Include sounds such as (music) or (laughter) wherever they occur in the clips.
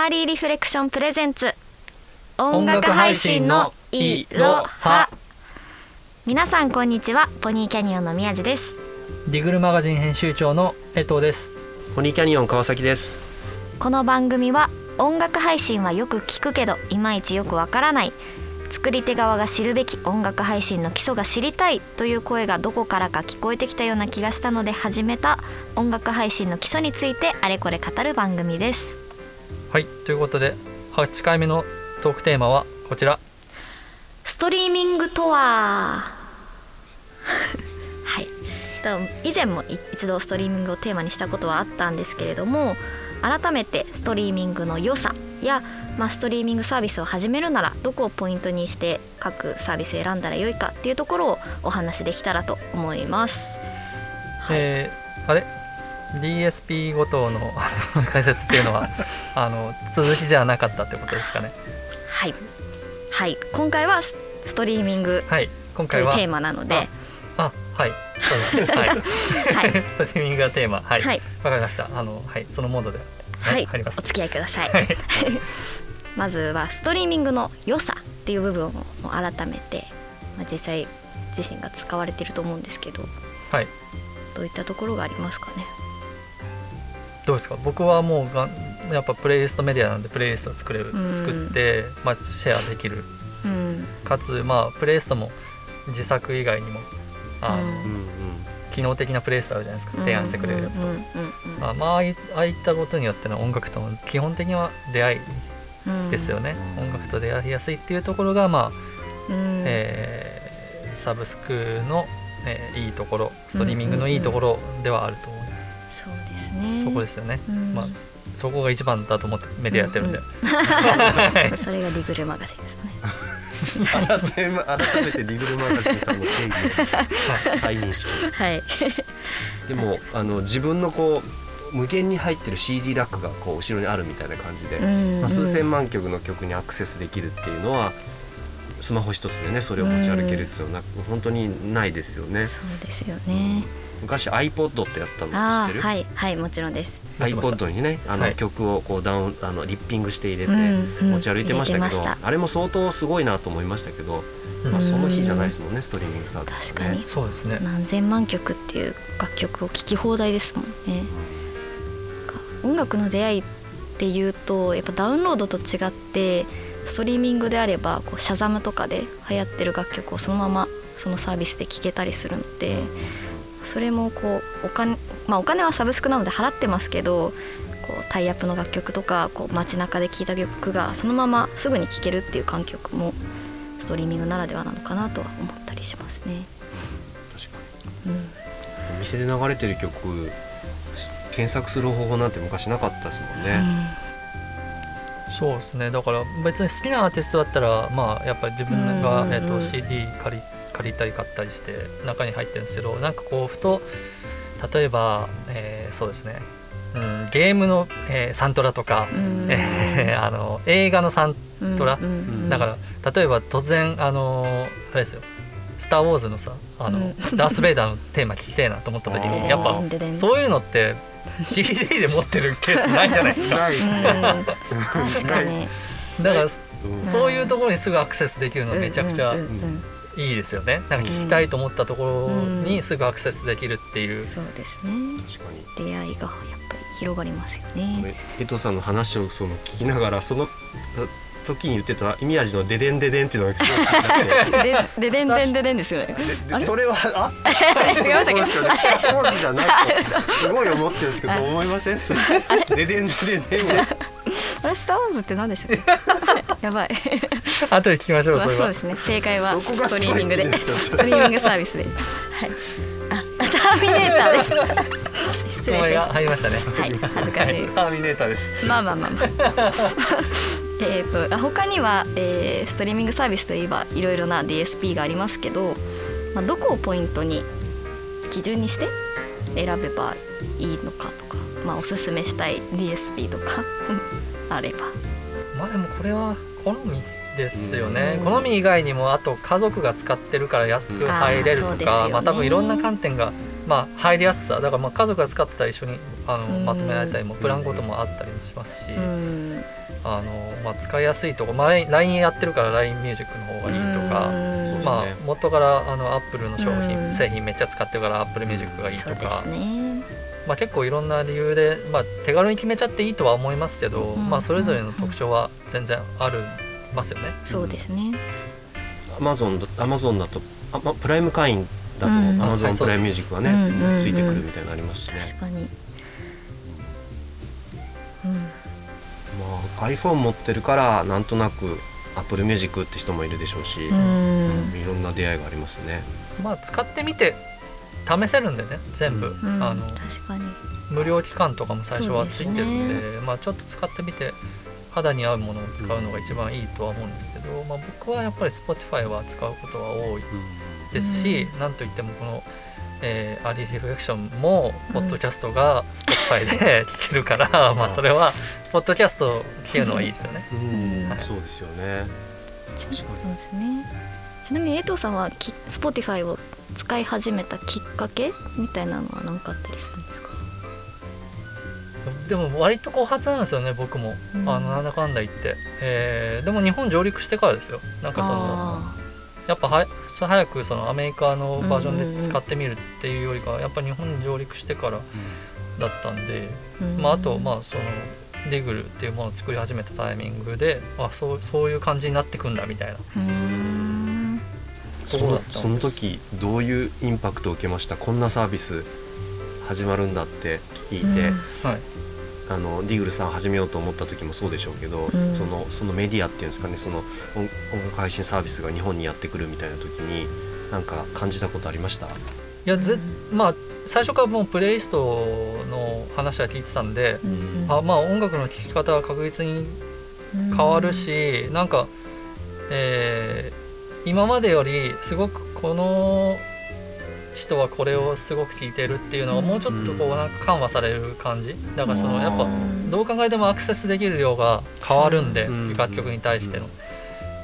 Early Reflection プレゼンツ音楽配信のいろは皆さんこんにちはポニーキャニオンの宮地です DIGLE MAGAZINE 編集長の江藤ですポニーキャニオン川崎ですこの番組は音楽配信はよく聞くけどいまいちよくわからない作り手側が知るべき音楽配信の基礎が知りたいという声がどこからか聞こえてきたような気がしたので始めた音楽配信の基礎についてあれこれ語る番組ですはいということで8回目のトークテーマはこちら。ストリーミングとは？(laughs) はい。以前も一度ストリーミングをテーマにしたことはあったんですけれども改めてストリーミングの良さや、まあ、ストリーミングサービスを始めるならどこをポイントにして各サービス選んだらよいかっていうところをお話できたらと思います。はい、えー、あれ？DSP ごとの (laughs) 解説っていうのは (laughs) あの続きじゃなかったってことですかね。はい、はい、今回はストリーミングというテーマなので、あはい。そうですね。はい、(laughs) はい、ストリーミングがテーマ。はい。わ、はい、かりました。あのはい。そのモードで。はい、お付き合いください。はい、まずはストリーミングの良さっていう部分を改めて、まあ、実際自身が使われていると思うんですけど、はい、どういったところがありますかね。どうですか？僕はもうがやっぱプレイリストメディアなんでプレイリストを作れる、うん、作って、まあ、シェアできる、うん、かつ、まあ、プレイリストも自作以外にもあの、うん。機能的なプレイスタイルじゃないですか。提案してくれるやつと、まあ、まあああいったことによっての音楽との基本的には出会いですよね、うん、音楽と出会いやすいっていうところがまあ、うん、えー、サブスクの、えー、いいところストリーミングのいいところではあると思います、そうですね。そこですよね、うん、まあそこが一番だと思ってメディアやってるんで、うん。うん、それがディグルマガジンですね。改め改めてリグルマガジンさんの定義を再認識、はい、(laughs) でもあの自分のこう無限に入ってる CD ラックがこう後ろにあるみたいな感じで、まあ、数千万曲の曲にアクセスできるっていうのはスマホ一つでねそれを持ち歩けるっていうのは本当にないですよね。そうですよね、昔 iPod ってやったの知ってる？はいはいもちろんです。iPod にねあの、はい、曲をこうダウンあのリッピングして入れて持ち歩いてましたけど、うんうん、あれも相当すごいなと思いましたけど、まあ、その日じゃないですもんねストリーミングサービス、ね、確かに。そうですね。何千万曲っていう楽曲を聴き放題ですもんね、うん、音楽の出会いっていうとやっぱダウンロードと違ってストリーミングであればこうシャザムとかで流行ってる楽曲をそのままそのサービスで聴けたりするので、それもこうお金,、まあ、お金はサブスクなので払ってますけどこうタイアップの楽曲とかこう街中で聴いた曲がそのまますぐに聴けるっていう環境もストリーミングならではなのかなとは思ったりしますね。確かに、うん、お店で流れてる曲検索する方法なんて昔なかったですもんね。うん、そうですね。だから別に好きなアーティストだったらまあやっぱり自分が、えーと CD 借り借りたり買ったりして中に入ってるんですけどなんかこうふと例えば、えー、そうですね、うん、ゲームの、えー、サントラとか、えー、(laughs) あの映画のサントラ、だから例えば突然あのあれですよ「スター・ウォーズ」のさあの、うん、ダース・ベイダーのテーマ聞きたいなと思った時にやっぱそういうのって CD で持ってるケースないじゃないですか。(laughs) 確かに。だから、そういうところにすぐアクセスできるのめちゃくちゃいいですよね。なんか聞きたいと思ったところにすぐアクセスできるっていう、うん、そうですね。確かに。出会いがやっぱり広がりますよね。江藤さんの話をその聞きながらその時に言ってた宮地のデデンデデンっていうのがすごい (laughs) デデンデンデデンですよね。それはあ (laughs) 違いましたけど。当時じゃないと。(laughs) すごい思ってるんですけど思いません？デデンデデンデン。あれスターウォーズって何でしたっけ？(laughs) やばい。後で聞きましょう。まあ、そうですね。正解はストリーミングで、ストリーミングサービスで。はい。あ、ターミネーターで。失礼しました。入りましたね。はい。恥ずかしい。ターミネーターです。まあまあまあまあ。(laughs) えーと、他には、えー、ストリーミングサービスといえばいろいろな DSP がありますけど、まあ、どこをポイントに基準にして選べばいいのかとか、まあ、おすすめしたい DSP とかあれば。まあでもこれは好みですよね、うん、好み以外にもあと家族が使ってるから安く入れるとか、ね、まあ多分いろんな観点がまあ入りやすさだからまあ家族が使ってたら一緒にあのまとめられたりもプランごともあったりもしますし、あのまあ、使いやすいとこ、まあ、LINE やってるから LINE ミュージックの方がいいとか、まあ、元からあのアップルの商品製品めっちゃ使ってるからアップルミュージックがいいとか。まあ、結構いろんな理由で、まあ、手軽に決めちゃっていいとは思いますけど、まあ、それぞれの特徴は全然あるますよね。そうですね。アマゾンアマゾンだとあ、ま、プライム会員だとアマゾンプライムミュージックはね、ついてくるみたいなのありますしね。確かに、うん。まあ、iPhone 持ってるからなんとなく Apple Music って人もいるでしょうし、うん、いろんな出会いがありますね。まあ使ってみて試せるんでね全部、うん、あの無料期間とかも最初はついてるんで、ね、まあ、ちょっと使ってみて肌に合うものを使うのが一番いいとは思うんですけど、まあ、僕はやっぱり Spotify は使うことは多いですし、うん、なんといってもこの、えー、アーリーリフレクションもポッドキャストが Spotify で (laughs) 聞けるから、うん、まあそれはポッドキャスト聞けるのはいいですよね。うん。はい、そうですよね。確かに。そうですねちなみに江藤さんは Spotify を使い始めたきっかけみたいなのは何かあったりするんですか？でも割と後発なんですよね僕も、うん、あのなんだかんだ言って、えー、でも日本上陸してからですよ。なんかそのやっぱは早くそのアメリカのバージョンで使ってみるっていうよりかはやっぱ日本上陸してからだったんで、うん、まあ、あとまあそのディグルっていうものを作り始めたタイミングであそうそういう感じになってくんだみたいな。そのその時どういうインパクトを受けました？こんなサービス始まるんだって聞いて、はい、あのディグルさん始めようと思った時もそうでしょうけど、うん、そのそのメディアっていうんですかね？その音楽配信サービスが日本にやってくるみたいな時に何か感じたことありました？いやぜまあ最初からもうプレイリストの話は聞いてたんで、うん、あまあ音楽の聴き方は確実に変わるし、うん、なんか、えー、今までよりすごくこの人はこれをすごく聞いてるっていうのがもうちょっとこうなんか緩和される感じ？だからそのやっぱどう考えてもアクセスできる量が変わるんで楽曲に対しての。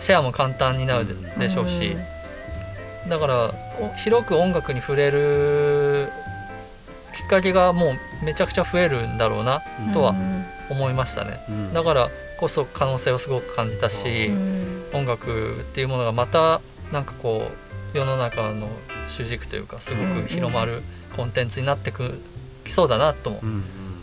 シェアも簡単になるでしょうし。だから広く音楽に触れるきっかけがもうめちゃくちゃ増えるんだろうなとは思いましたね。だからこそ可能性をすごく感じたし音楽っていうものがまたなんかこう世の中の主軸というかすごく広まるコンテンツになってくきそうだなとも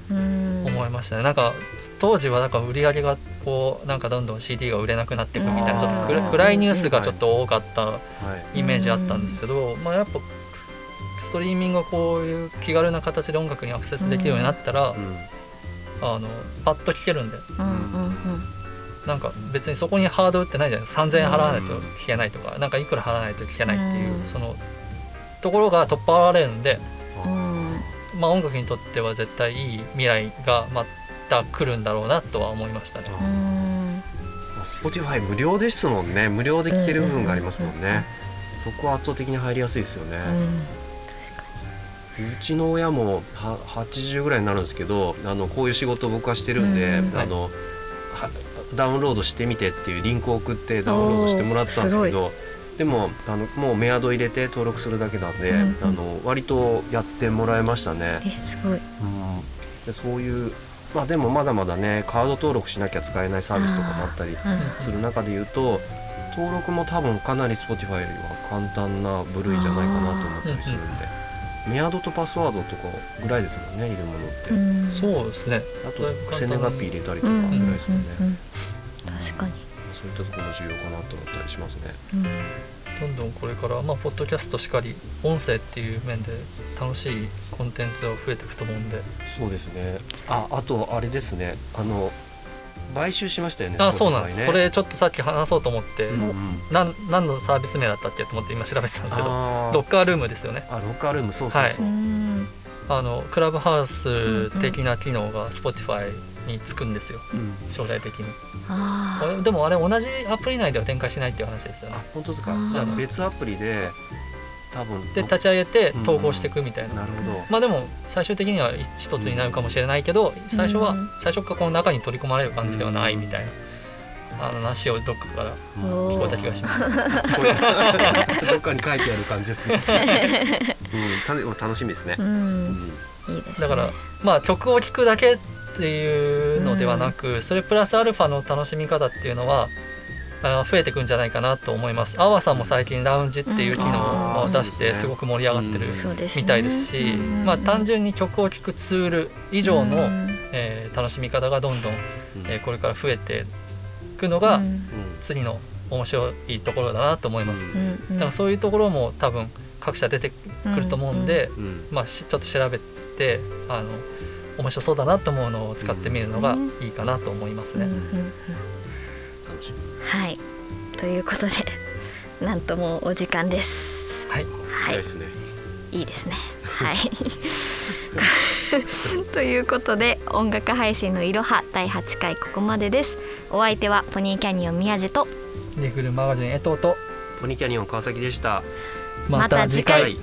思いましたね。なんか当時はなんか売り上げがこうなんかどんどん CD が売れなくなっていくみたいなちょっと暗いニュースがちょっと多かったイメージあったんですけど、まあ、やっぱストリーミングがこういう気軽な形で音楽にアクセスできるようになったら、あのパッと聴けるんで、なんか別にそこにハードルってないじゃない。ですか3000円払わないと聴けないとか、なんかいくら払わないと聴けないっていう、そのところが取っ払われるんで、まあ、音楽にとっては絶対いい未来がまた来るんだろうなとは思いましたね。Spotify 無料ですもんね。無料で聴ける部分がありますもんね、そこは圧倒的に入りやすいですよね。うちの親もは80ぐらいになるん。ですけどあのこういう仕事を僕はしてるん。で、うん、あの、はい、ダウンロードしてみてっていうリンクを送ってダウンロードしてもらったんですけどでもあのもうメアド入れて登録するだけなんで、うんうん、あの割とやってもらいましたね。えすごい、うん、でそういうまあでもまだまだねカード登録しなきゃ使えないサービスとかもあったりする中で言うと、登録も多分かなり Spotify よりは簡単な部類じゃないかなと思ったりするんで。メアドとパスワードとかぐらいですもんねいるものって、うん、そうですね。あとクセネガピ入れたりとかぐらいですよね、うん。うんうんうん、確かにそういったところも重要かなと思ったりしますね。うん。どんどんこれから、まあ、ポッドキャストしかり音声っていう面で楽しいコンテンツが増えていくと思うんで。そうですね。ああとあれですね。あの買収しましたよねあそうなんです、それちょっとさっき話そうと思って、うんうん、何何のサービス名だったっけと思って今調べてたんですけどロッカールームですよね。あロッカールームそうそうそう、はい、あのクラブハウス的な機能が Spotify につくんですよ、うん、将来的に。でもあれ同じアプリ内では展開しないっていう話ですよね。本当ですか？じゃあ別アプリで多分で立ち上げて統合していくみたいな、なるほど。まあでも最終的には一つになるかもしれないけど最初は最初からこの中に取り込まれる感じではないみたいな。あの話をどっかから聞こえた気がします。(laughs) どっかに書いてある感じですね。(laughs) うん、楽しみですね。うん、いいです、ね、だからまあ曲を聴くだけっていうのではなく、それプラスアルファの楽しみ方っていうのは増えていくんじゃないかなと思います。あわさんも最近ラウンジっていう機能を出してすごく盛り上がってるみたいですし、まあ単純に曲を聴くツール以上の、えー、楽しみ方がどんどん、えー、これから増えていくのが次の面白いところだなと思います。だからそういうところも多分各社出てくると思うんで、まあちょっと調べてあの面白そうだなと思うのを使ってみるのがいいかなと思いますね。はいということで (laughs) なんともお時間です。はい、はい、ですね。いいですね。はい。(laughs) (laughs) ということで音楽配信のいろは第8回ここまでです。お相手はポニーキャニオン宮地とリグルマガジン江藤とポニーキャニオン川崎でした。また次回